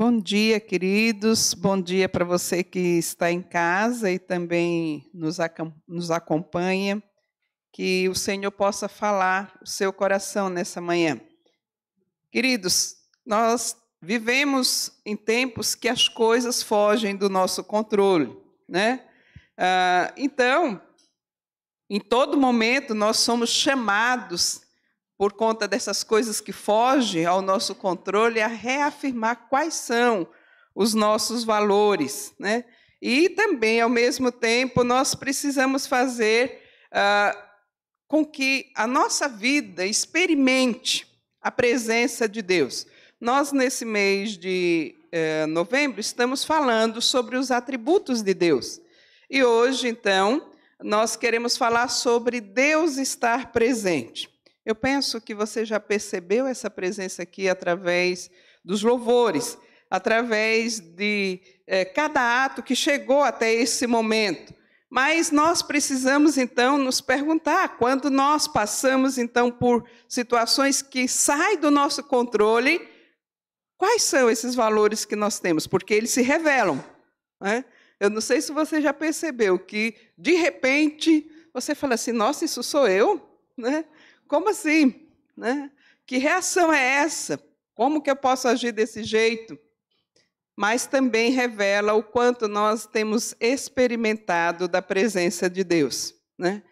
Bom dia, queridos. Bom dia para você que está em casa e também nos, nos acompanha. Que o Senhor possa falar o seu coração nessa manhã. Queridos, nós vivemos em tempos que as coisas fogem do nosso controle, né? Ah, então, em todo momento, nós somos chamados por conta dessas coisas que fogem ao nosso controle, a reafirmar quais são os nossos valores. Né? E também, ao mesmo tempo, nós precisamos fazer ah, com que a nossa vida experimente a presença de Deus. Nós, nesse mês de eh, novembro, estamos falando sobre os atributos de Deus. E hoje, então, nós queremos falar sobre Deus estar presente. Eu penso que você já percebeu essa presença aqui através dos louvores, através de é, cada ato que chegou até esse momento. Mas nós precisamos então nos perguntar, quando nós passamos então por situações que saem do nosso controle, quais são esses valores que nós temos? Porque eles se revelam. Né? Eu não sei se você já percebeu que, de repente, você fala assim: nossa, isso sou eu? Né? Como assim? Né? Que reação é essa? Como que eu posso agir desse jeito? Mas também revela o quanto nós temos experimentado da presença de Deus. Né?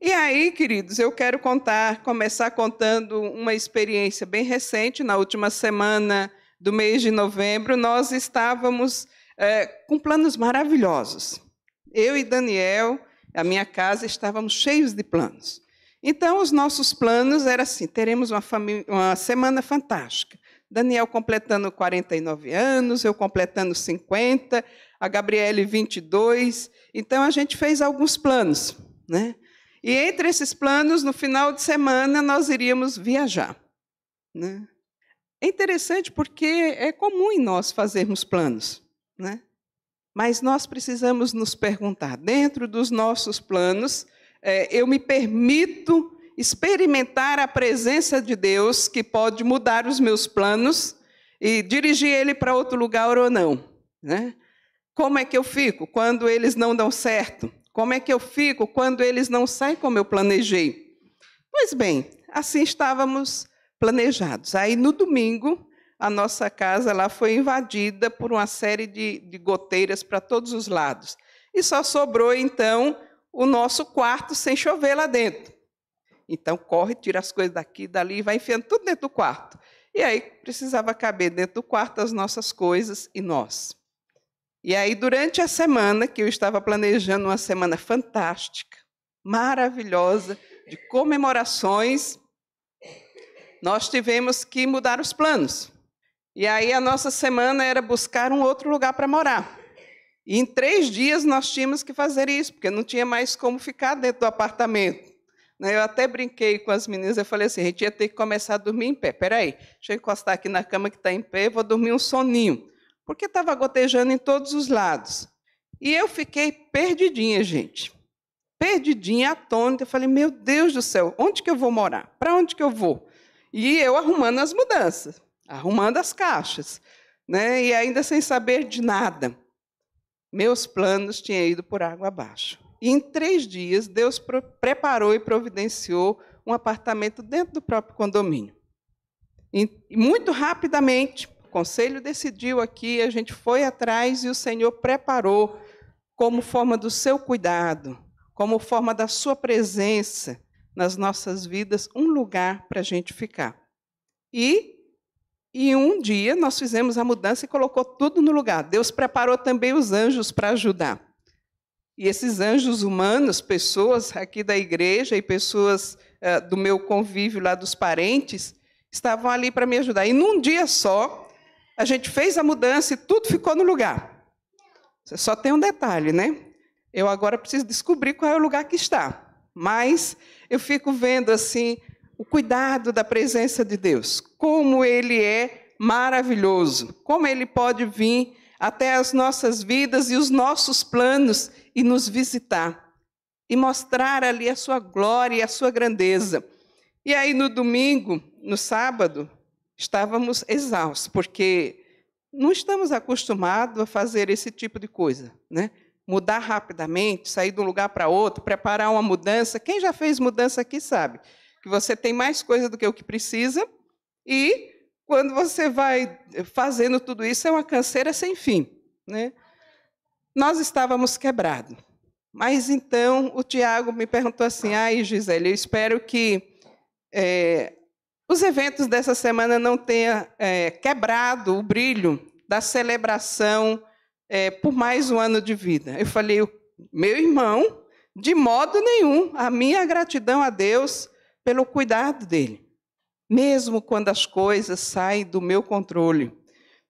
E aí, queridos, eu quero contar, começar contando uma experiência bem recente. Na última semana do mês de novembro, nós estávamos é, com planos maravilhosos. Eu e Daniel, a minha casa, estávamos cheios de planos. Então, os nossos planos eram assim: teremos uma, uma semana fantástica. Daniel completando 49 anos, eu completando 50, a Gabriele 22. Então, a gente fez alguns planos. Né? E entre esses planos, no final de semana, nós iríamos viajar. Né? É interessante porque é comum em nós fazermos planos. Né? Mas nós precisamos nos perguntar, dentro dos nossos planos, é, eu me permito experimentar a presença de Deus que pode mudar os meus planos e dirigir ele para outro lugar ou não. Né? Como é que eu fico quando eles não dão certo? Como é que eu fico quando eles não saem como eu planejei? Pois bem, assim estávamos planejados. Aí no domingo, a nossa casa lá foi invadida por uma série de, de goteiras para todos os lados. E só sobrou então o nosso quarto sem chover lá dentro. Então, corre, tira as coisas daqui, dali, e vai enfiando tudo dentro do quarto. E aí precisava caber dentro do quarto as nossas coisas e nós. E aí, durante a semana, que eu estava planejando uma semana fantástica, maravilhosa, de comemorações, nós tivemos que mudar os planos. E aí, a nossa semana era buscar um outro lugar para morar. E em três dias nós tínhamos que fazer isso, porque não tinha mais como ficar dentro do apartamento. Né, eu até brinquei com as meninas, eu falei assim, a gente ia ter que começar a dormir em pé. Peraí, deixa eu encostar aqui na cama que está em pé, vou dormir um soninho. Porque estava gotejando em todos os lados. E eu fiquei perdidinha, gente. Perdidinha, atônita. Eu falei, meu Deus do céu, onde que eu vou morar? Para onde que eu vou? E eu arrumando as mudanças, arrumando as caixas. Né? E ainda sem saber de nada meus planos tinham ido por água abaixo. E em três dias, Deus preparou e providenciou um apartamento dentro do próprio condomínio. E muito rapidamente, o conselho decidiu aqui, a gente foi atrás e o Senhor preparou, como forma do seu cuidado, como forma da sua presença nas nossas vidas, um lugar para a gente ficar. E e um dia nós fizemos a mudança e colocou tudo no lugar. Deus preparou também os anjos para ajudar. E esses anjos humanos, pessoas aqui da igreja e pessoas uh, do meu convívio lá dos parentes, estavam ali para me ajudar. E num dia só, a gente fez a mudança e tudo ficou no lugar. Só tem um detalhe, né? Eu agora preciso descobrir qual é o lugar que está. Mas eu fico vendo assim o cuidado da presença de Deus, como ele é maravilhoso, como ele pode vir até as nossas vidas e os nossos planos e nos visitar e mostrar ali a sua glória e a sua grandeza. E aí no domingo, no sábado, estávamos exaustos, porque não estamos acostumados a fazer esse tipo de coisa, né? Mudar rapidamente, sair de um lugar para outro, preparar uma mudança. Quem já fez mudança aqui sabe que você tem mais coisa do que o que precisa e quando você vai fazendo tudo isso é uma canseira sem fim, né? Nós estávamos quebrados. Mas então o Tiago me perguntou assim: ai, Gisele, eu espero que é, os eventos dessa semana não tenham é, quebrado o brilho da celebração é, por mais um ano de vida. Eu falei, meu irmão, de modo nenhum, a minha gratidão a Deus pelo cuidado dele. Mesmo quando as coisas saem do meu controle,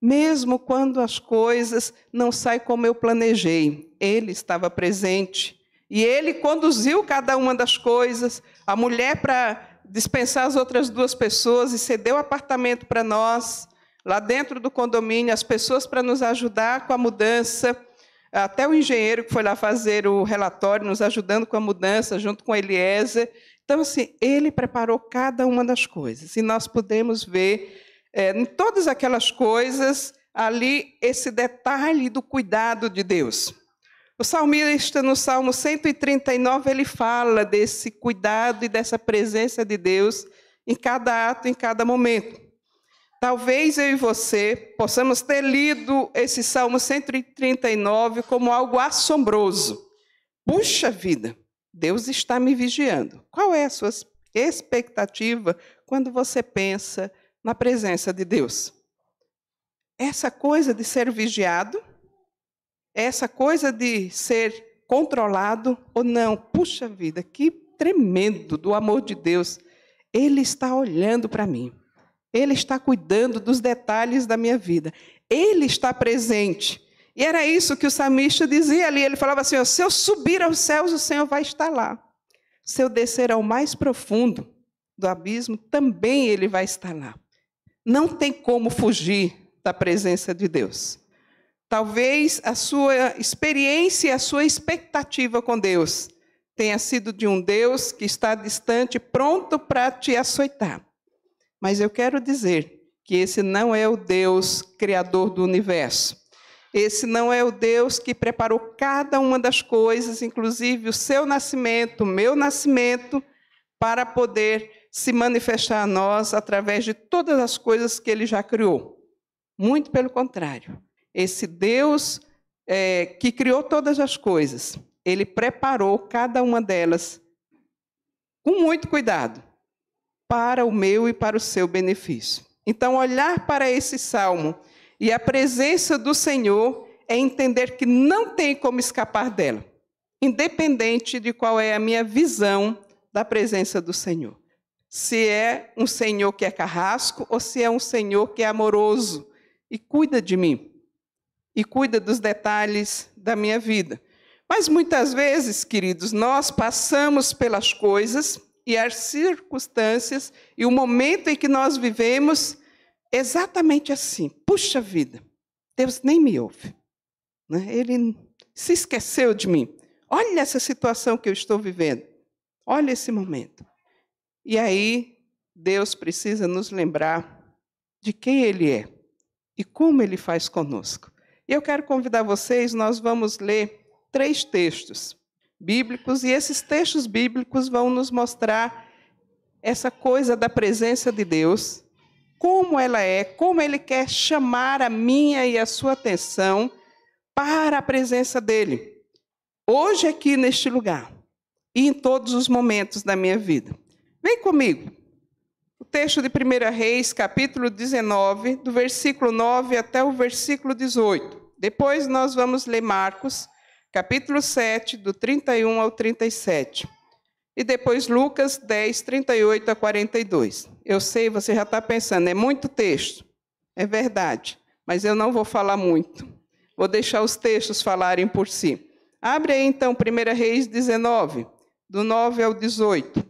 mesmo quando as coisas não saem como eu planejei, ele estava presente. E ele conduziu cada uma das coisas. A mulher para dispensar as outras duas pessoas e cedeu apartamento para nós, lá dentro do condomínio, as pessoas para nos ajudar com a mudança. Até o engenheiro que foi lá fazer o relatório, nos ajudando com a mudança, junto com Eliezer. Então, assim, ele preparou cada uma das coisas. E nós podemos ver é, em todas aquelas coisas, ali, esse detalhe do cuidado de Deus. O salmista, no Salmo 139, ele fala desse cuidado e dessa presença de Deus em cada ato, em cada momento. Talvez eu e você possamos ter lido esse Salmo 139 como algo assombroso. Puxa vida, Deus está me vigiando. Qual é a sua expectativa quando você pensa na presença de Deus. Essa coisa de ser vigiado, essa coisa de ser controlado ou não. Puxa vida, que tremendo do amor de Deus. Ele está olhando para mim. Ele está cuidando dos detalhes da minha vida. Ele está presente. E era isso que o samista dizia ali. Ele falava assim: se eu subir aos céus, o Senhor vai estar lá. Se eu descer ao mais profundo do abismo, também Ele vai estar lá. Não tem como fugir da presença de Deus. Talvez a sua experiência e a sua expectativa com Deus tenha sido de um Deus que está distante, pronto para te açoitar. Mas eu quero dizer que esse não é o Deus criador do universo. Esse não é o Deus que preparou cada uma das coisas, inclusive o seu nascimento, o meu nascimento, para poder se manifestar a nós através de todas as coisas que ele já criou. Muito pelo contrário. Esse Deus é, que criou todas as coisas, ele preparou cada uma delas com muito cuidado para o meu e para o seu benefício. Então, olhar para esse salmo e a presença do Senhor é entender que não tem como escapar dela, independente de qual é a minha visão da presença do Senhor se é um Senhor que é carrasco ou se é um Senhor que é amoroso e cuida de mim e cuida dos detalhes da minha vida. Mas muitas vezes, queridos, nós passamos pelas coisas e as circunstâncias e o momento em que nós vivemos exatamente assim. Puxa vida, Deus nem me ouve. Né? Ele se esqueceu de mim. Olha essa situação que eu estou vivendo. Olha esse momento. E aí, Deus precisa nos lembrar de quem Ele é e como Ele faz conosco. E eu quero convidar vocês, nós vamos ler três textos bíblicos, e esses textos bíblicos vão nos mostrar essa coisa da presença de Deus, como ela é, como Ele quer chamar a minha e a sua atenção para a presença dEle. Hoje, aqui neste lugar, e em todos os momentos da minha vida. Vem comigo. O texto de 1 Reis, capítulo 19, do versículo 9 até o versículo 18. Depois nós vamos ler Marcos, capítulo 7, do 31 ao 37. E depois Lucas 10, 38 a 42. Eu sei, você já está pensando, é muito texto. É verdade, mas eu não vou falar muito. Vou deixar os textos falarem por si. Abre aí então 1 Reis 19, do 9 ao 18.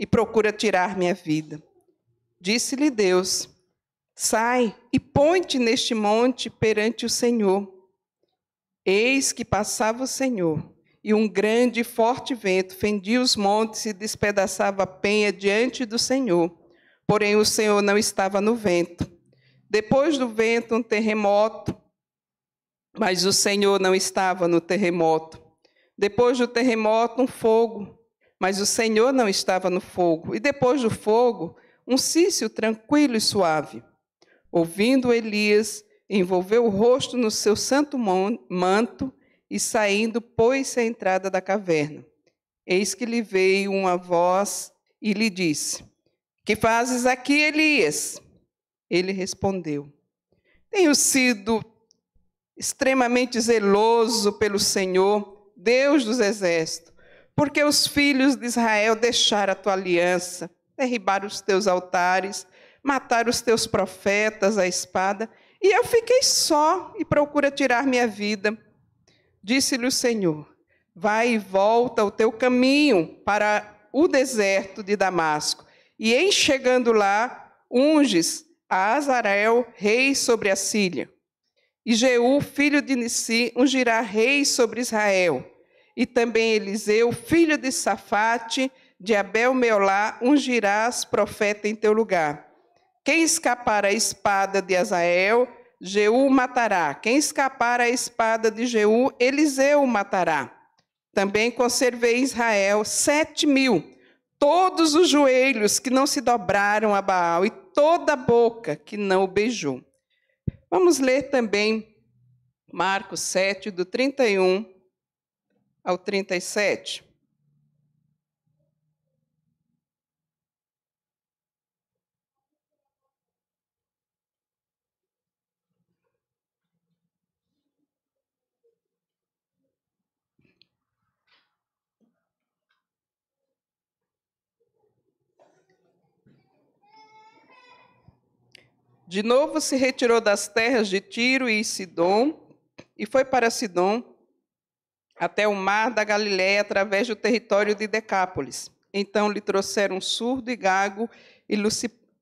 e procura tirar minha vida. Disse-lhe Deus: Sai e põe-te neste monte perante o Senhor. Eis que passava o Senhor, e um grande e forte vento fendia os montes e despedaçava a penha diante do Senhor. Porém, o Senhor não estava no vento. Depois do vento, um terremoto, mas o Senhor não estava no terremoto. Depois do terremoto, um fogo, mas o Senhor não estava no fogo. E depois do fogo, um cício tranquilo e suave. Ouvindo Elias, envolveu o rosto no seu santo manto e saindo, pôs-se à entrada da caverna. Eis que lhe veio uma voz e lhe disse: Que fazes aqui, Elias? Ele respondeu: Tenho sido extremamente zeloso pelo Senhor, Deus dos exércitos, porque os filhos de Israel deixaram a tua aliança, derribaram os teus altares matar os teus profetas à espada, e eu fiquei só e procura tirar minha vida. Disse-lhe o Senhor: Vai e volta o teu caminho para o deserto de Damasco, e em chegando lá, unges a Azarel, rei sobre a Síria. E Jeú, filho de Nissi, ungirá rei sobre Israel. E também Eliseu, filho de Safate, de Abel Meolá, ungirás profeta em teu lugar. Quem escapar à espada de Azael, Jeú matará. Quem escapar à espada de Jeú, Eliseu matará. Também conservei Israel sete mil, todos os joelhos que não se dobraram a Baal e toda a boca que não o beijou. Vamos ler também Marcos 7, do 31 ao 37. De novo se retirou das terras de Tiro e Sidom e foi para Sidom até o mar da Galiléia através do território de Decápolis. Então lhe trouxeram surdo e gago e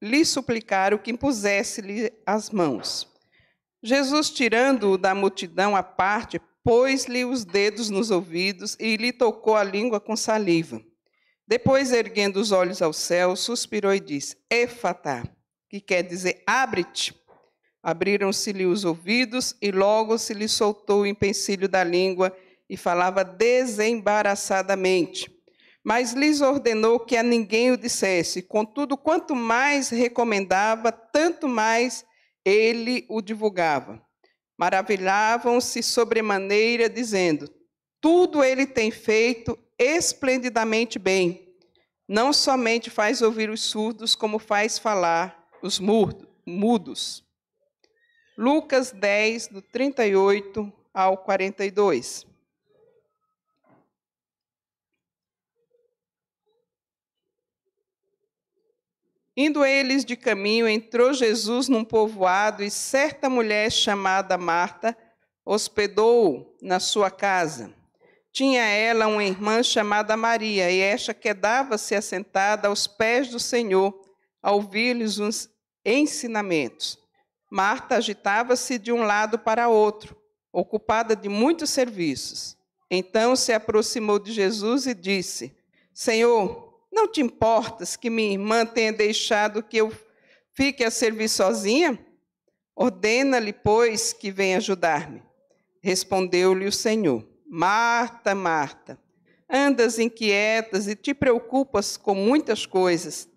lhe suplicaram que impusesse-lhe as mãos. Jesus, tirando-o da multidão à parte, pôs-lhe os dedos nos ouvidos e lhe tocou a língua com saliva. Depois, erguendo os olhos ao céu, suspirou e disse: Efatá, que quer dizer abre-te. Abriram-se-lhe os ouvidos e logo se lhe soltou o empecilho da língua e falava desembaraçadamente. Mas lhes ordenou que a ninguém o dissesse. Contudo, quanto mais recomendava, tanto mais ele o divulgava. Maravilhavam-se sobremaneira, dizendo: Tudo ele tem feito esplendidamente bem. Não somente faz ouvir os surdos, como faz falar os mudos. Lucas 10, do 38 ao 42. Indo eles de caminho, entrou Jesus num povoado e certa mulher chamada Marta hospedou-o na sua casa. Tinha ela uma irmã chamada Maria, e esta quedava-se assentada aos pés do Senhor a ouvir-lhes uns ensinamentos. Marta agitava-se de um lado para outro, ocupada de muitos serviços. Então se aproximou de Jesus e disse: Senhor, não te importas que minha irmã tenha deixado que eu fique a servir sozinha? Ordena-lhe, pois, que venha ajudar-me. Respondeu-lhe o Senhor: Marta, Marta, andas inquietas e te preocupas com muitas coisas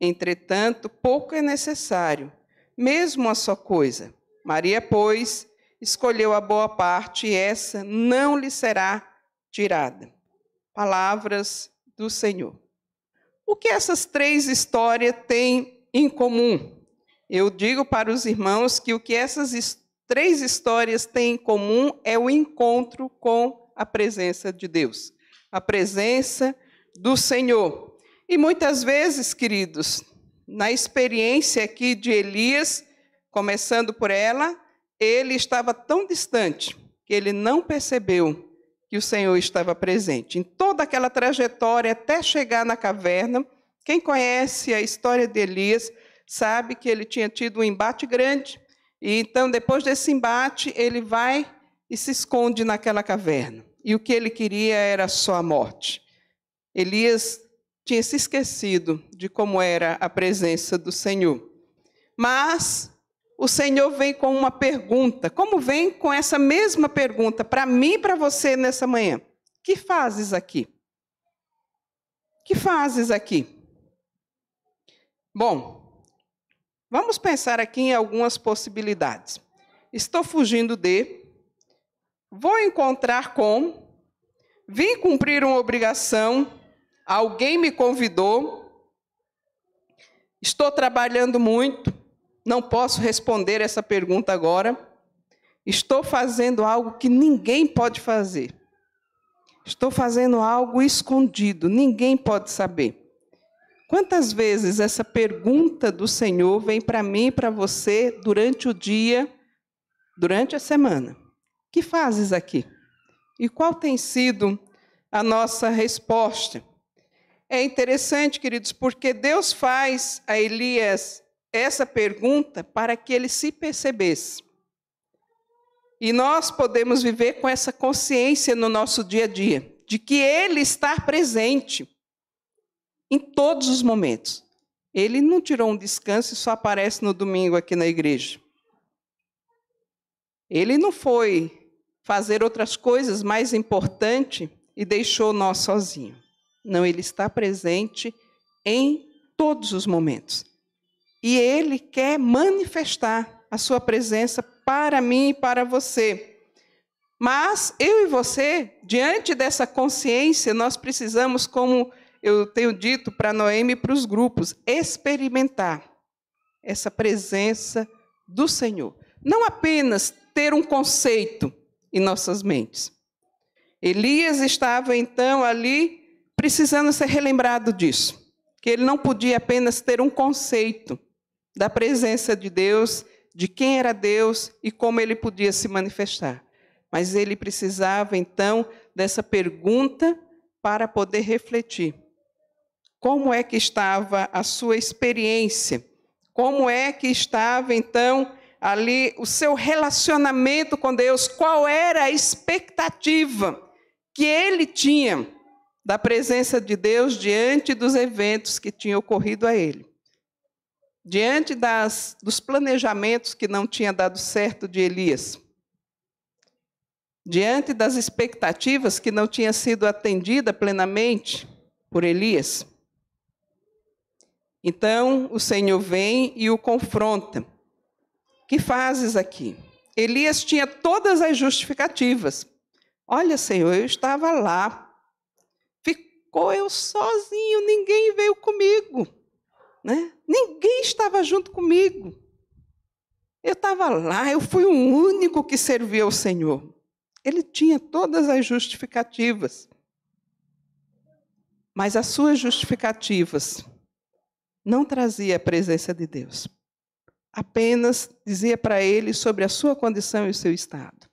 Entretanto, pouco é necessário, mesmo uma só coisa. Maria, pois, escolheu a boa parte e essa não lhe será tirada. Palavras do Senhor. O que essas três histórias têm em comum? Eu digo para os irmãos que o que essas três histórias têm em comum é o encontro com a presença de Deus, a presença do Senhor. E muitas vezes, queridos, na experiência aqui de Elias, começando por ela, ele estava tão distante que ele não percebeu que o Senhor estava presente. Em toda aquela trajetória até chegar na caverna, quem conhece a história de Elias sabe que ele tinha tido um embate grande. E então, depois desse embate, ele vai e se esconde naquela caverna. E o que ele queria era só a morte. Elias tinha se esquecido de como era a presença do Senhor. Mas o Senhor vem com uma pergunta. Como vem com essa mesma pergunta para mim e para você nessa manhã? Que fazes aqui? Que fazes aqui? Bom, vamos pensar aqui em algumas possibilidades. Estou fugindo de, vou encontrar com, vim cumprir uma obrigação, alguém me convidou, estou trabalhando muito, não posso responder essa pergunta agora. Estou fazendo algo que ninguém pode fazer. Estou fazendo algo escondido, ninguém pode saber. Quantas vezes essa pergunta do Senhor vem para mim e para você durante o dia, durante a semana? Que fazes aqui? E qual tem sido a nossa resposta? É interessante, queridos, porque Deus faz a Elias essa pergunta para que ele se percebesse. E nós podemos viver com essa consciência no nosso dia a dia, de que ele está presente em todos os momentos. Ele não tirou um descanso e só aparece no domingo aqui na igreja. Ele não foi fazer outras coisas mais importantes e deixou nós sozinhos. Não, ele está presente em todos os momentos. E ele quer manifestar a sua presença para mim e para você. Mas eu e você, diante dessa consciência, nós precisamos, como eu tenho dito para Noemi e para os grupos, experimentar essa presença do Senhor. Não apenas ter um conceito em nossas mentes. Elias estava então ali precisando ser relembrado disso, que ele não podia apenas ter um conceito, da presença de Deus, de quem era Deus e como ele podia se manifestar. Mas ele precisava então dessa pergunta para poder refletir. Como é que estava a sua experiência? Como é que estava então ali o seu relacionamento com Deus? Qual era a expectativa que ele tinha da presença de Deus diante dos eventos que tinham ocorrido a ele? Diante das, dos planejamentos que não tinha dado certo de Elias, diante das expectativas que não tinha sido atendida plenamente por Elias. Então o Senhor vem e o confronta. Que fazes aqui? Elias tinha todas as justificativas. Olha, Senhor, eu estava lá. Ficou eu sozinho, ninguém veio comigo. Né? Ninguém estava junto comigo. Eu estava lá, eu fui o único que serviu ao Senhor. Ele tinha todas as justificativas. Mas as suas justificativas não trazia a presença de Deus. Apenas dizia para ele sobre a sua condição e o seu estado.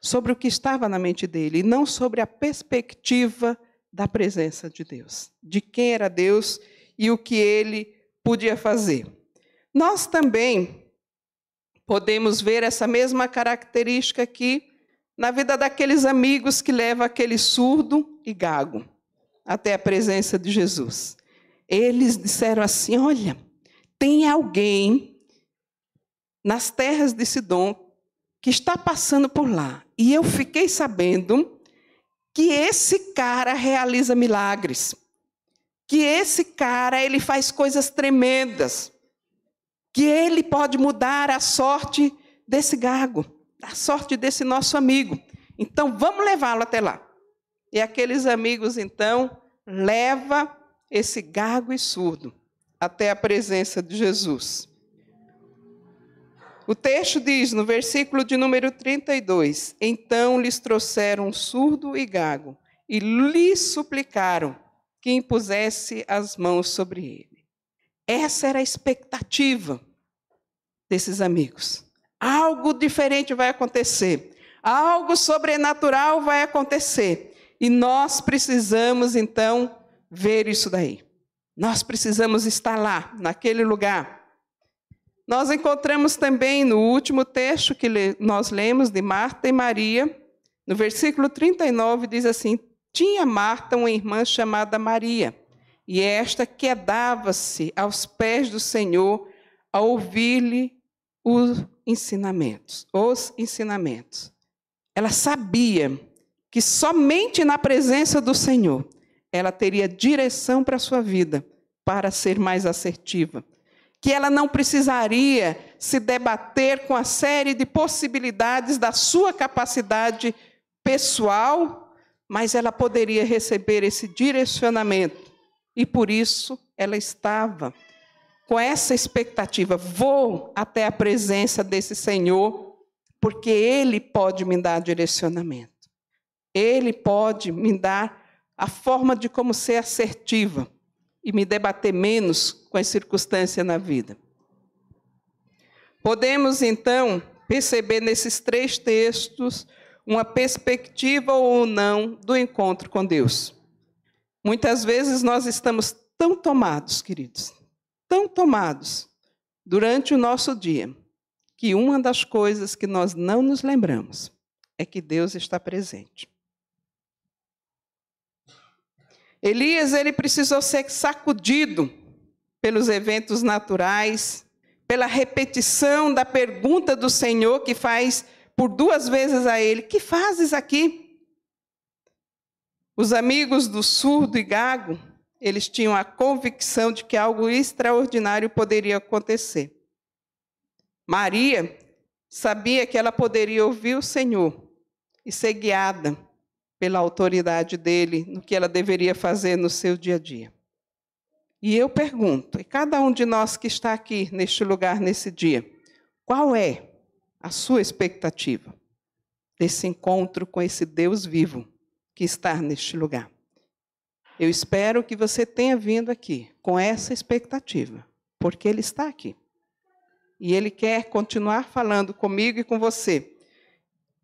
Sobre o que estava na mente dele, e não sobre a perspectiva da presença de Deus, de quem era Deus e o que ele podia fazer. Nós também podemos ver essa mesma característica aqui na vida daqueles amigos que levam aquele surdo e gago até a presença de Jesus. Eles disseram assim: Olha, tem alguém nas terras de Sidom que está passando por lá. E eu fiquei sabendo que esse cara realiza milagres que esse cara ele faz coisas tremendas, que ele pode mudar a sorte desse gago, a sorte desse nosso amigo. Então vamos levá-lo até lá. E aqueles amigos então leva esse gago e surdo até a presença de Jesus. O texto diz, no versículo de número 32, Então lhes trouxeram surdo e gago, e lhe suplicaram que impusesse as mãos sobre ele. Essa era a expectativa desses amigos. Algo diferente vai acontecer, algo sobrenatural vai acontecer, e nós precisamos então ver isso daí. Nós precisamos estar lá, naquele lugar. Nós encontramos também no último texto que nós lemos de Marta e Maria, no versículo 39, diz assim: tinha Marta uma irmã chamada Maria, e esta quedava-se aos pés do Senhor a ouvir-lhe os ensinamentos, os ensinamentos. Ela sabia que somente na presença do Senhor ela teria direção para a sua vida para ser mais assertiva. Que ela não precisaria se debater com a série de possibilidades da sua capacidade pessoal mas ela poderia receber esse direcionamento. E por isso ela estava com essa expectativa: vou até a presença desse Senhor, porque Ele pode me dar direcionamento. Ele pode me dar a forma de como ser assertiva e me debater menos com as circunstâncias na vida. Podemos então perceber nesses três textos uma perspectiva ou não do encontro com Deus. Muitas vezes nós estamos tão tomados, queridos, tão tomados durante o nosso dia, que uma das coisas que nós não nos lembramos é que Deus está presente. Elias ele precisou ser sacudido pelos eventos naturais, pela repetição da pergunta do Senhor que faz por duas vezes a ele: Que fazes aqui? Os amigos do surdo e gago, eles tinham a convicção de que algo extraordinário poderia acontecer. Maria sabia que ela poderia ouvir o Senhor e ser guiada pela autoridade dele no que ela deveria fazer no seu dia a dia. E eu pergunto, e cada um de nós que está aqui neste lugar nesse dia, qual é a sua expectativa desse encontro com esse Deus vivo que está neste lugar. Eu espero que você tenha vindo aqui com essa expectativa, porque Ele está aqui. E Ele quer continuar falando comigo e com você.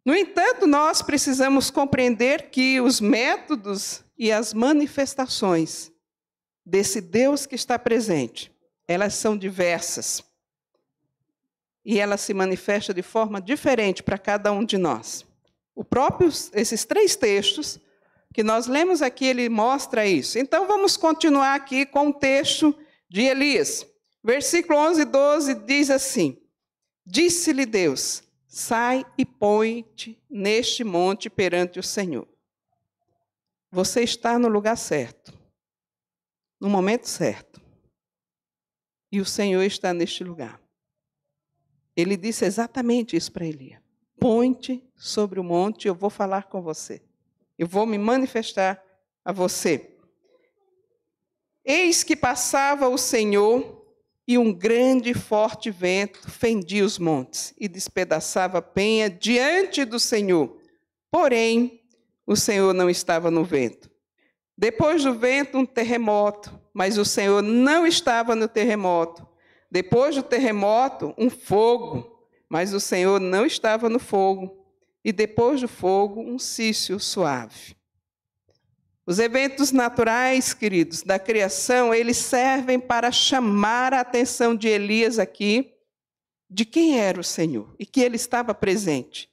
No entanto, nós precisamos compreender que os métodos e as manifestações desse Deus que está presente, elas são diversas e ela se manifesta de forma diferente para cada um de nós. O próprio, esses três textos que nós lemos aqui, ele mostra isso. Então vamos continuar aqui com o texto de Elias. Versículo 11 e 12 diz assim: Disse-lhe Deus: Sai e põe-te neste monte perante o Senhor. Você está no lugar certo, no momento certo. E o Senhor está neste lugar. Ele disse exatamente isso para Elias: Ponte sobre o monte, eu vou falar com você. Eu vou me manifestar a você. Eis que passava o Senhor e um grande e forte vento fendia os montes e despedaçava a penha diante do Senhor. Porém, o Senhor não estava no vento. Depois do vento, um terremoto, mas o Senhor não estava no terremoto. Depois do terremoto, um fogo, mas o Senhor não estava no fogo. E depois do fogo, um cício suave. Os eventos naturais, queridos, da criação, eles servem para chamar a atenção de Elias aqui de quem era o Senhor e que ele estava presente.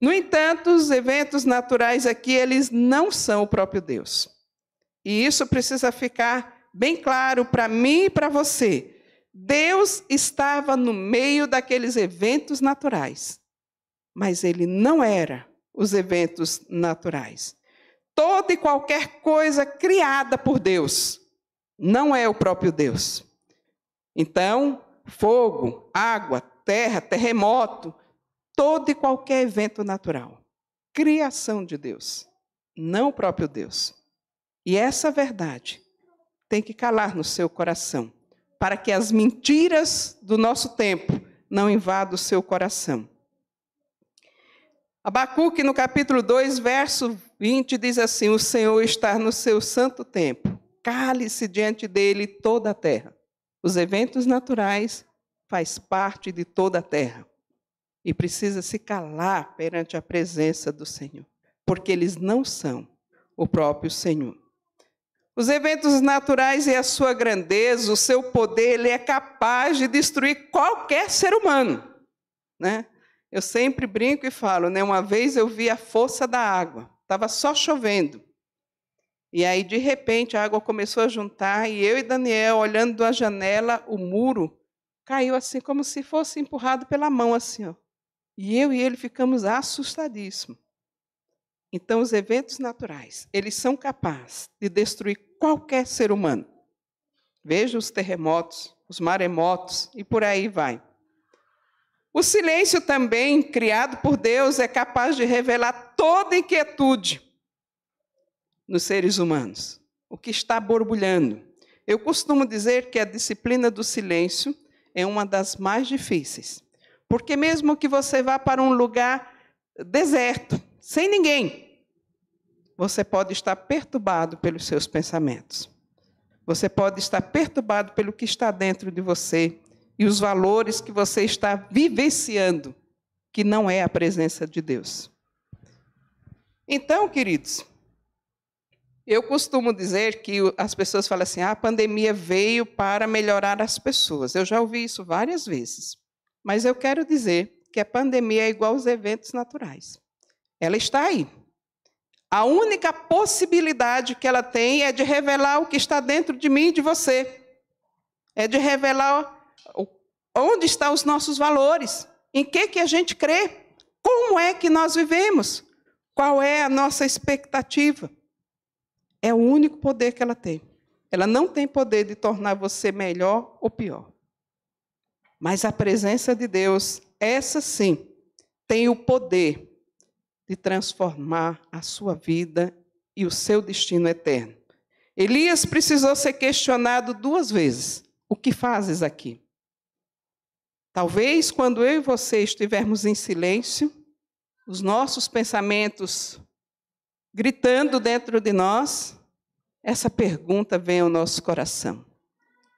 No entanto, os eventos naturais aqui, eles não são o próprio Deus. E isso precisa ficar bem claro para mim e para você. Deus estava no meio daqueles eventos naturais, mas ele não era os eventos naturais. Toda e qualquer coisa criada por Deus não é o próprio Deus. Então, fogo, água, terra, terremoto, todo e qualquer evento natural, criação de Deus, não o próprio Deus. E essa verdade tem que calar no seu coração para que as mentiras do nosso tempo não invadam o seu coração. Abacuque, no capítulo 2, verso 20, diz assim: O Senhor está no seu santo tempo, cale-se diante dele toda a terra. Os eventos naturais faz parte de toda a terra e precisa se calar perante a presença do Senhor, porque eles não são o próprio Senhor. Os eventos naturais e a sua grandeza, o seu poder, ele é capaz de destruir qualquer ser humano, né? Eu sempre brinco e falo, né? Uma vez eu vi a força da água, estava só chovendo. E aí, de repente, a água começou a juntar e eu e Daniel, olhando da janela, o muro caiu assim, como se fosse empurrado pela mão, assim. Ó. E eu e ele ficamos assustadíssimos. Então, os eventos naturais, eles são capazes de destruir qualquer ser humano. Veja os terremotos, os maremotos e por aí vai. O silêncio também, criado por Deus, é capaz de revelar toda inquietude nos seres humanos, o que está borbulhando. Eu costumo dizer que a disciplina do silêncio é uma das mais difíceis, porque mesmo que você vá para um lugar deserto, sem ninguém, você pode estar perturbado pelos seus pensamentos. Você pode estar perturbado pelo que está dentro de você e os valores que você está vivenciando, que não é a presença de Deus. Então, queridos, eu costumo dizer que as pessoas falam assim: ah, a pandemia veio para melhorar as pessoas. Eu já ouvi isso várias vezes. Mas eu quero dizer que a pandemia é igual aos eventos naturais. Ela está aí. A única possibilidade que ela tem é de revelar o que está dentro de mim e de você. É de revelar Onde estão os nossos valores? Em que, que a gente crê? Como é que nós vivemos? Qual é a nossa expectativa? É o único poder que ela tem. Ela não tem poder de tornar você melhor ou pior. Mas a presença de Deus, essa sim, tem o poder de transformar a sua vida e o seu destino eterno. Elias precisou ser questionado duas vezes: O que fazes aqui? Talvez quando eu e você estivermos em silêncio, os nossos pensamentos gritando dentro de nós, essa pergunta vem ao nosso coração: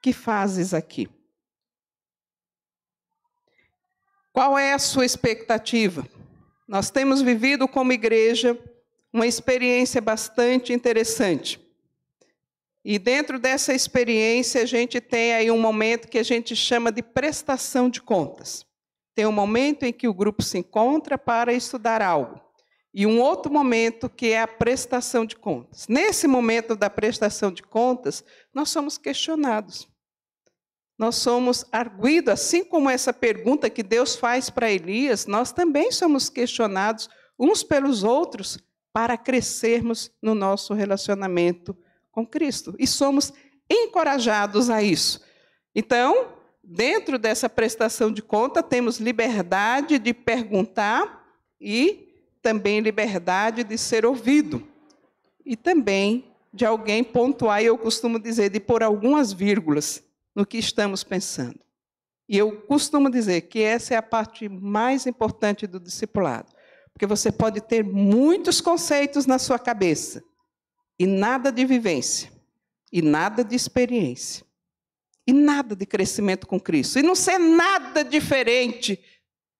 Que fazes aqui? Qual é a sua expectativa? Nós temos vivido como igreja uma experiência bastante interessante. E dentro dessa experiência, a gente tem aí um momento que a gente chama de prestação de contas. Tem um momento em que o grupo se encontra para estudar algo. E um outro momento que é a prestação de contas. Nesse momento da prestação de contas, nós somos questionados. Nós somos arguídos, assim como essa pergunta que Deus faz para Elias, nós também somos questionados uns pelos outros para crescermos no nosso relacionamento com Cristo. E somos encorajados a isso. Então, dentro dessa prestação de conta, temos liberdade de perguntar e também liberdade de ser ouvido. E também de alguém pontuar, e eu costumo dizer, de pôr algumas vírgulas no que estamos pensando. E eu costumo dizer que essa é a parte mais importante do discipulado. Porque você pode ter muitos conceitos na sua cabeça, e nada de vivência, e nada de experiência, e nada de crescimento com Cristo, e não ser nada diferente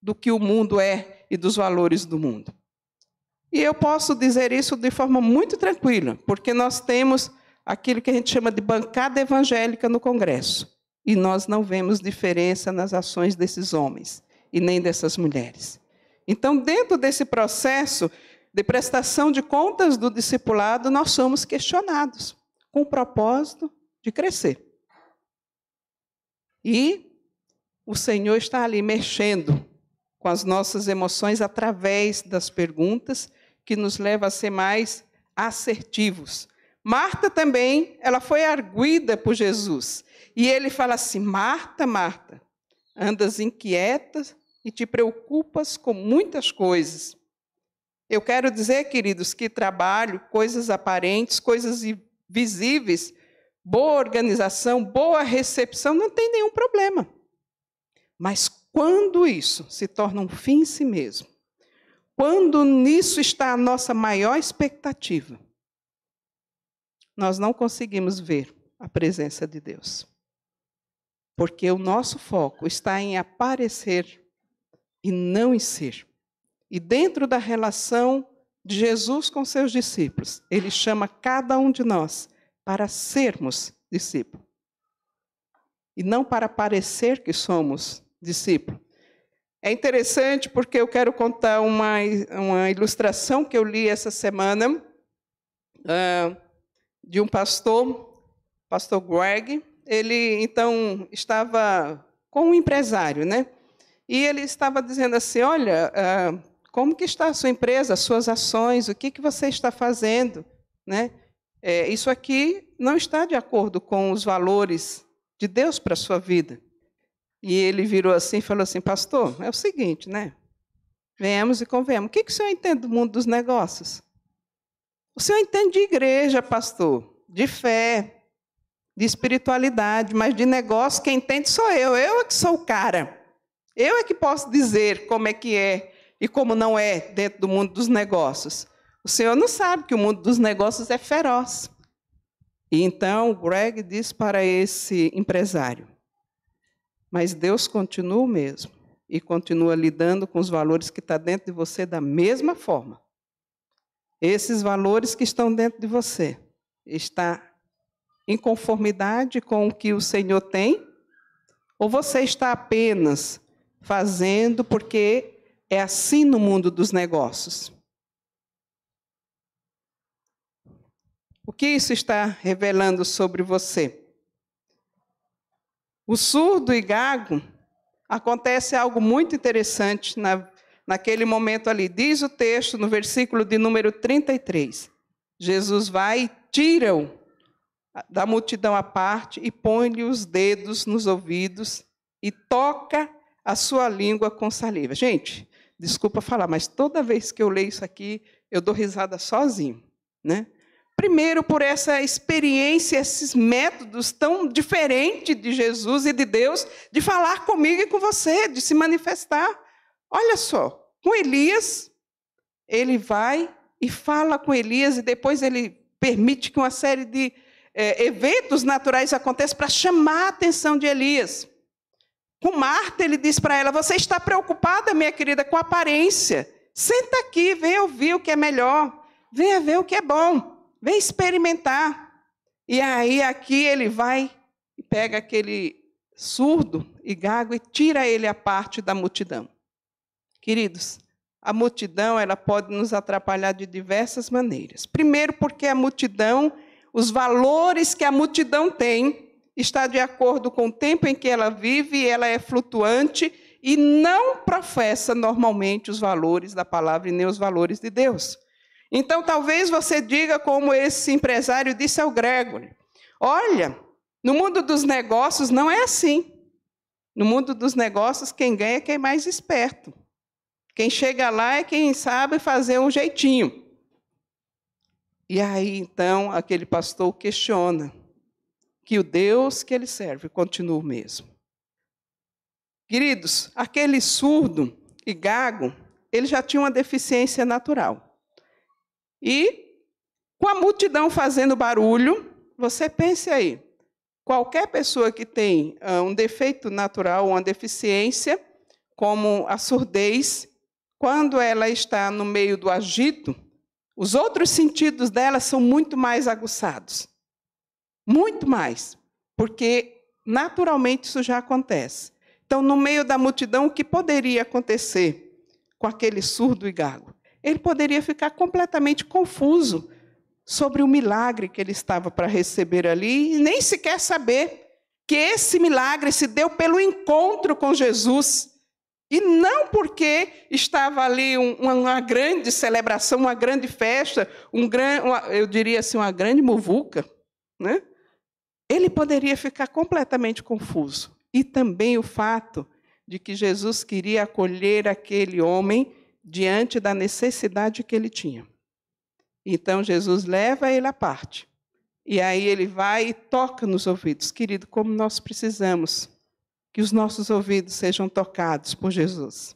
do que o mundo é e dos valores do mundo. E eu posso dizer isso de forma muito tranquila, porque nós temos aquilo que a gente chama de bancada evangélica no Congresso, e nós não vemos diferença nas ações desses homens e nem dessas mulheres. Então, dentro desse processo, de prestação de contas do discipulado, nós somos questionados com o propósito de crescer. E o Senhor está ali mexendo com as nossas emoções através das perguntas que nos leva a ser mais assertivos. Marta também, ela foi arguida por Jesus. E ele fala assim: Marta, Marta, andas inquieta e te preocupas com muitas coisas. Eu quero dizer, queridos, que trabalho, coisas aparentes, coisas visíveis, boa organização, boa recepção, não tem nenhum problema. Mas quando isso se torna um fim em si mesmo, quando nisso está a nossa maior expectativa, nós não conseguimos ver a presença de Deus. Porque o nosso foco está em aparecer e não em ser. E dentro da relação de Jesus com seus discípulos, ele chama cada um de nós para sermos discípulos. E não para parecer que somos discípulos. É interessante porque eu quero contar uma, uma ilustração que eu li essa semana uh, de um pastor, pastor Greg. Ele então estava com um empresário, né? E ele estava dizendo assim: Olha, uh, como que está a sua empresa, as suas ações, o que, que você está fazendo? Né? É, isso aqui não está de acordo com os valores de Deus para a sua vida. E ele virou assim e falou assim, pastor, é o seguinte, né? Venhamos e convenhamos. O que, que o senhor entende do mundo dos negócios? O senhor entende de igreja, pastor, de fé, de espiritualidade, mas de negócio quem entende sou eu. Eu é que sou o cara. Eu é que posso dizer como é que é e como não é dentro do mundo dos negócios. O senhor não sabe que o mundo dos negócios é feroz. E então Greg diz para esse empresário: Mas Deus continua o mesmo e continua lidando com os valores que está dentro de você da mesma forma. Esses valores que estão dentro de você está em conformidade com o que o Senhor tem? Ou você está apenas fazendo porque é assim no mundo dos negócios. O que isso está revelando sobre você? O surdo e gago acontece algo muito interessante na, naquele momento ali. Diz o texto no versículo de número 33. Jesus vai e tira-o da multidão à parte e põe-lhe os dedos nos ouvidos e toca a sua língua com saliva. Gente, desculpa falar, mas toda vez que eu leio isso aqui, eu dou risada sozinho, né? Primeiro, por essa experiência, esses métodos tão diferentes de Jesus e de Deus de falar comigo e com você, de se manifestar. Olha só, com Elias, ele vai e fala com Elias, e depois ele permite que uma série de é, eventos naturais aconteçam para chamar a atenção de Elias. Com Marta, ele diz para ela: Você está preocupada, minha querida, com a aparência. Senta aqui, venha ouvir o que é melhor. Venha ver o que é bom. Venha experimentar. E aí, aqui ele vai e pega aquele surdo e gago e tira ele à parte da multidão. Queridos, a multidão ela pode nos atrapalhar de diversas maneiras. Primeiro, porque a multidão, os valores que a multidão tem, está de acordo com o tempo em que ela vive, ela é flutuante e não professa normalmente os valores da palavra e nem os valores de Deus. Então, talvez você diga, como esse empresário disse ao Gregory: Olha, no mundo dos negócios não é assim. No mundo dos negócios, quem ganha é quem é mais esperto. Quem chega lá é quem sabe fazer um jeitinho. E aí, então, aquele pastor questiona: que o Deus que ele serve continua o mesmo. Queridos, aquele surdo e gago, ele já tinha uma deficiência natural. E com a multidão fazendo barulho, você pense aí, qualquer pessoa que tem uh, um defeito natural, uma deficiência, como a surdez, quando ela está no meio do agito, os outros sentidos dela são muito mais aguçados. Muito mais, porque naturalmente isso já acontece. Então, no meio da multidão, o que poderia acontecer com aquele surdo e gago? Ele poderia ficar completamente confuso sobre o milagre que ele estava para receber ali e nem sequer saber que esse milagre se deu pelo encontro com Jesus. E não porque estava ali uma grande celebração, uma grande festa, um gran, uma, eu diria assim, uma grande muvuca, né? ele poderia ficar completamente confuso. E também o fato de que Jesus queria acolher aquele homem diante da necessidade que ele tinha. Então Jesus leva ele à parte E aí ele vai e toca nos ouvidos. Querido, como nós precisamos que os nossos ouvidos sejam tocados por Jesus.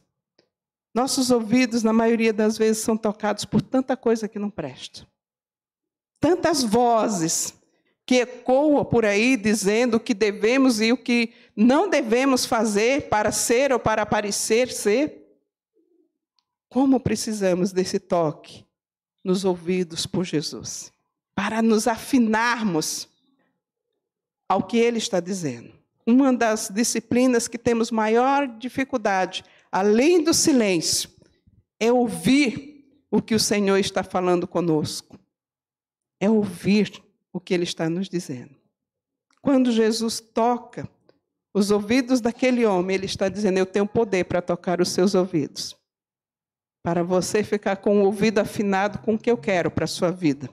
Nossos ouvidos, na maioria das vezes, são tocados por tanta coisa que não presta. Tantas vozes que ecoam por aí dizendo o que devemos e o que não devemos fazer para ser ou para parecer ser. Como precisamos desse toque nos ouvidos por Jesus, para nos afinarmos ao que ele está dizendo. Uma das disciplinas que temos maior dificuldade, além do silêncio, é ouvir o que o Senhor está falando conosco. É ouvir o que ele está nos dizendo. Quando Jesus toca os ouvidos daquele homem, ele está dizendo: Eu tenho poder para tocar os seus ouvidos. Para você ficar com o ouvido afinado com o que eu quero para a sua vida.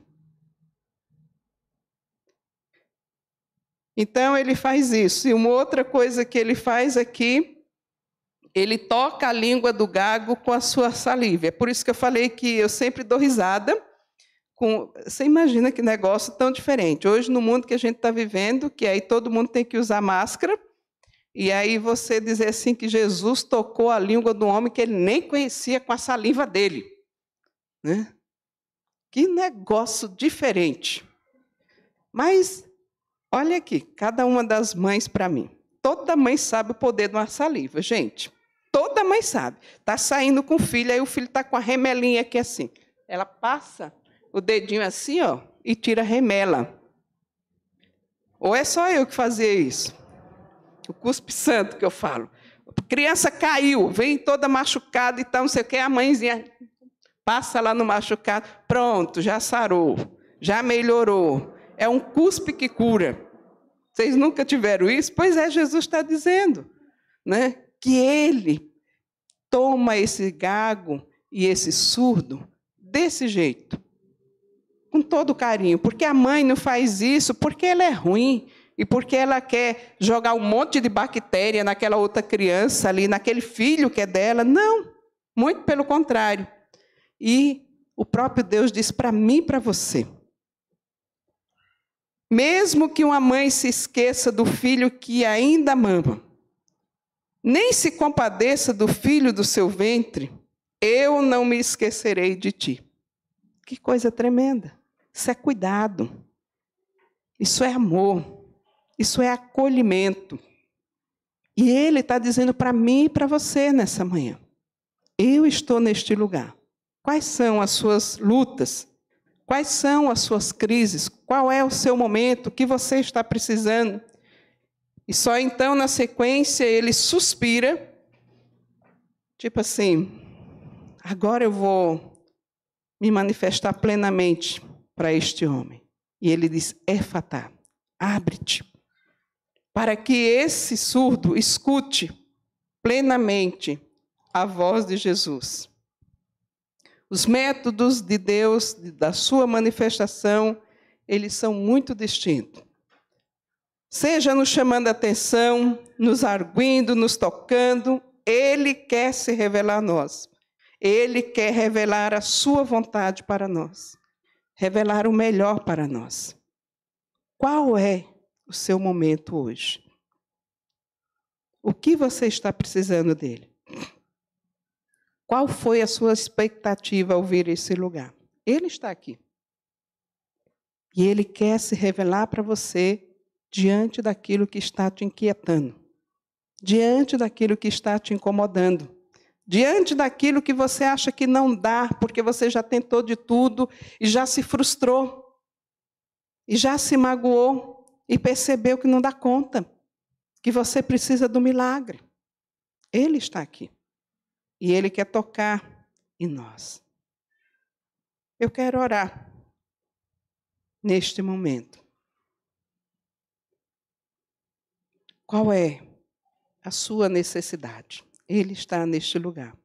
Então ele faz isso. E uma outra coisa que ele faz aqui, ele toca a língua do gago com a sua saliva. É por isso que eu falei que eu sempre dou risada com, você imagina que negócio tão diferente. Hoje, no mundo que a gente está vivendo, que aí todo mundo tem que usar máscara, e aí você dizer assim que Jesus tocou a língua do homem que ele nem conhecia com a saliva dele. Né? Que negócio diferente. Mas, olha aqui, cada uma das mães para mim. Toda mãe sabe o poder de uma saliva, gente. Toda mãe sabe. Está saindo com o filho, aí o filho está com a remelinha aqui assim. Ela passa o dedinho assim, ó, e tira a remela. Ou é só eu que fazia isso? O cuspe santo que eu falo. A criança caiu, vem toda machucada e tal, não sei o que, a mãezinha passa lá no machucado, pronto, já sarou, já melhorou. É um cuspe que cura. Vocês nunca tiveram isso? Pois é, Jesus está dizendo, né? Que ele toma esse gago e esse surdo desse jeito com todo carinho, porque a mãe não faz isso porque ela é ruim e porque ela quer jogar um monte de bactéria naquela outra criança ali, naquele filho que é dela. Não, muito pelo contrário. E o próprio Deus diz para mim e para você: mesmo que uma mãe se esqueça do filho que ainda mama, nem se compadeça do filho do seu ventre, eu não me esquecerei de ti. Que coisa tremenda. Isso é cuidado. Isso é amor. Isso é acolhimento. E Ele está dizendo para mim e para você nessa manhã: eu estou neste lugar. Quais são as suas lutas? Quais são as suas crises? Qual é o seu momento? O que você está precisando? E só então, na sequência, ele suspira, tipo assim: agora eu vou me manifestar plenamente para este homem. E ele diz: Éfata, abre-te, para que esse surdo escute plenamente a voz de Jesus. Os métodos de Deus, da sua manifestação, eles são muito distintos. Seja nos chamando a atenção, nos arguindo, nos tocando, Ele quer se revelar a nós. Ele quer revelar a sua vontade para nós revelar o melhor para nós. Qual é o seu momento hoje? O que você está precisando dele? Qual foi a sua expectativa ao vir esse lugar? Ele está aqui. E ele quer se revelar para você diante daquilo que está te inquietando, diante daquilo que está te incomodando diante daquilo que você acha que não dá, porque você já tentou de tudo e já se frustrou, e já se magoou e percebeu que não dá conta, que você precisa do milagre. Ele está aqui e ele quer tocar em nós. Eu quero orar neste momento. Qual é a sua necessidade? Ele está neste lugar.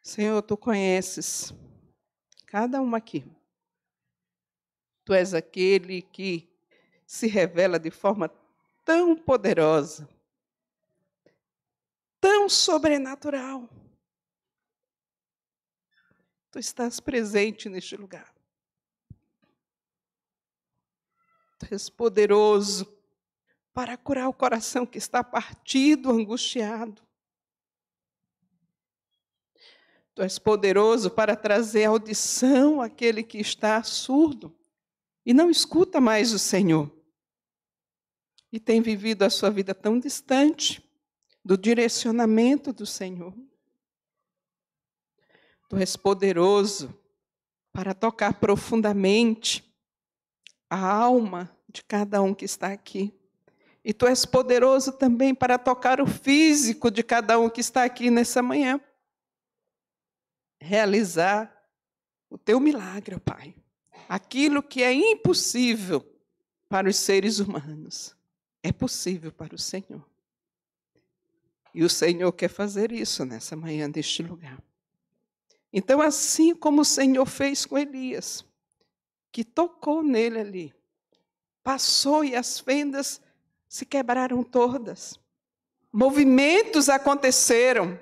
Senhor, tu conheces cada uma aqui. Tu és aquele que se revela de forma tão poderosa, tão sobrenatural. Tu estás presente neste lugar. Tu és poderoso para curar o coração que está partido, angustiado. Tu és poderoso para trazer audição àquele que está surdo e não escuta mais o Senhor. E tem vivido a sua vida tão distante do direcionamento do Senhor. Tu és poderoso para tocar profundamente a alma de cada um que está aqui. E tu és poderoso também para tocar o físico de cada um que está aqui nessa manhã realizar o teu milagre, Pai. Aquilo que é impossível para os seres humanos, é possível para o Senhor. E o Senhor quer fazer isso nessa manhã, neste lugar. Então, assim como o Senhor fez com Elias, que tocou nele ali, passou e as fendas se quebraram todas. Movimentos aconteceram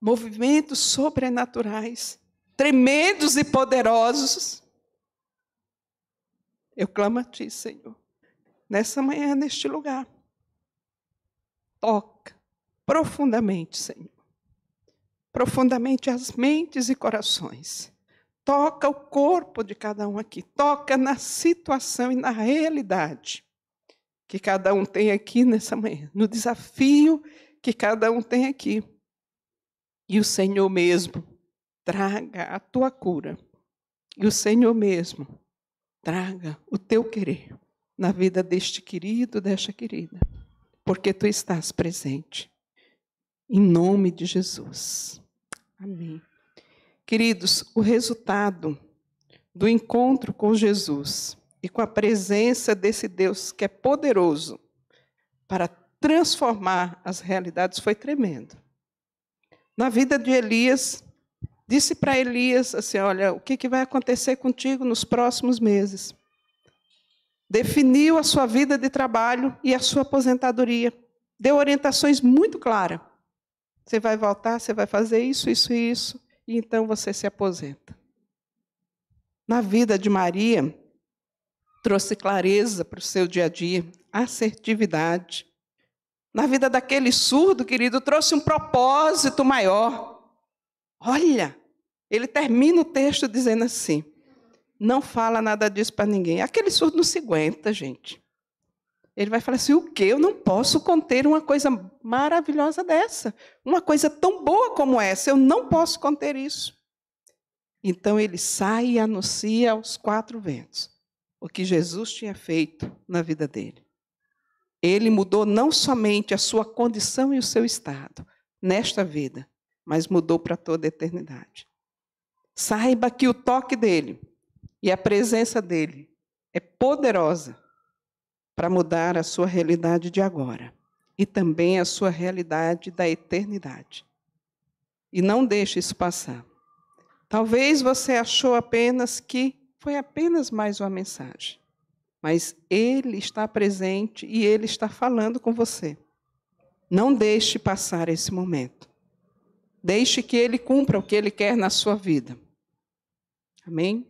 movimentos sobrenaturais, tremendos e poderosos. Eu clamo a Ti, Senhor, nessa manhã, neste lugar. Toca profundamente, Senhor. Profundamente as mentes e corações. Toca o corpo de cada um aqui. Toca na situação e na realidade que cada um tem aqui nessa manhã. No desafio que cada um tem aqui e o Senhor mesmo traga a tua cura. E o Senhor mesmo traga o teu querer na vida deste querido, desta querida, porque tu estás presente. Em nome de Jesus. Amém. Queridos, o resultado do encontro com Jesus e com a presença desse Deus que é poderoso para transformar as realidades foi tremendo na vida de Elias, disse para Elias assim: Olha, o que, que vai acontecer contigo nos próximos meses? Definiu a sua vida de trabalho e a sua aposentadoria. Deu orientações muito claras. Você vai voltar, você vai fazer isso, isso e isso, e então você se aposenta. Na vida de Maria, trouxe clareza para o seu dia a dia, assertividade, na vida daquele surdo, querido, trouxe um propósito maior. Olha, ele termina o texto dizendo assim: não fala nada disso para ninguém. Aquele surdo não se aguenta, gente. Ele vai falar assim: o quê? Eu não posso conter uma coisa maravilhosa dessa. Uma coisa tão boa como essa. Eu não posso conter isso. Então ele sai e anuncia aos quatro ventos o que Jesus tinha feito na vida dele. Ele mudou não somente a sua condição e o seu estado nesta vida, mas mudou para toda a eternidade. Saiba que o toque dele e a presença dele é poderosa para mudar a sua realidade de agora e também a sua realidade da eternidade. E não deixe isso passar. Talvez você achou apenas que foi apenas mais uma mensagem mas Ele está presente e Ele está falando com você. Não deixe passar esse momento. Deixe que Ele cumpra o que Ele quer na sua vida. Amém?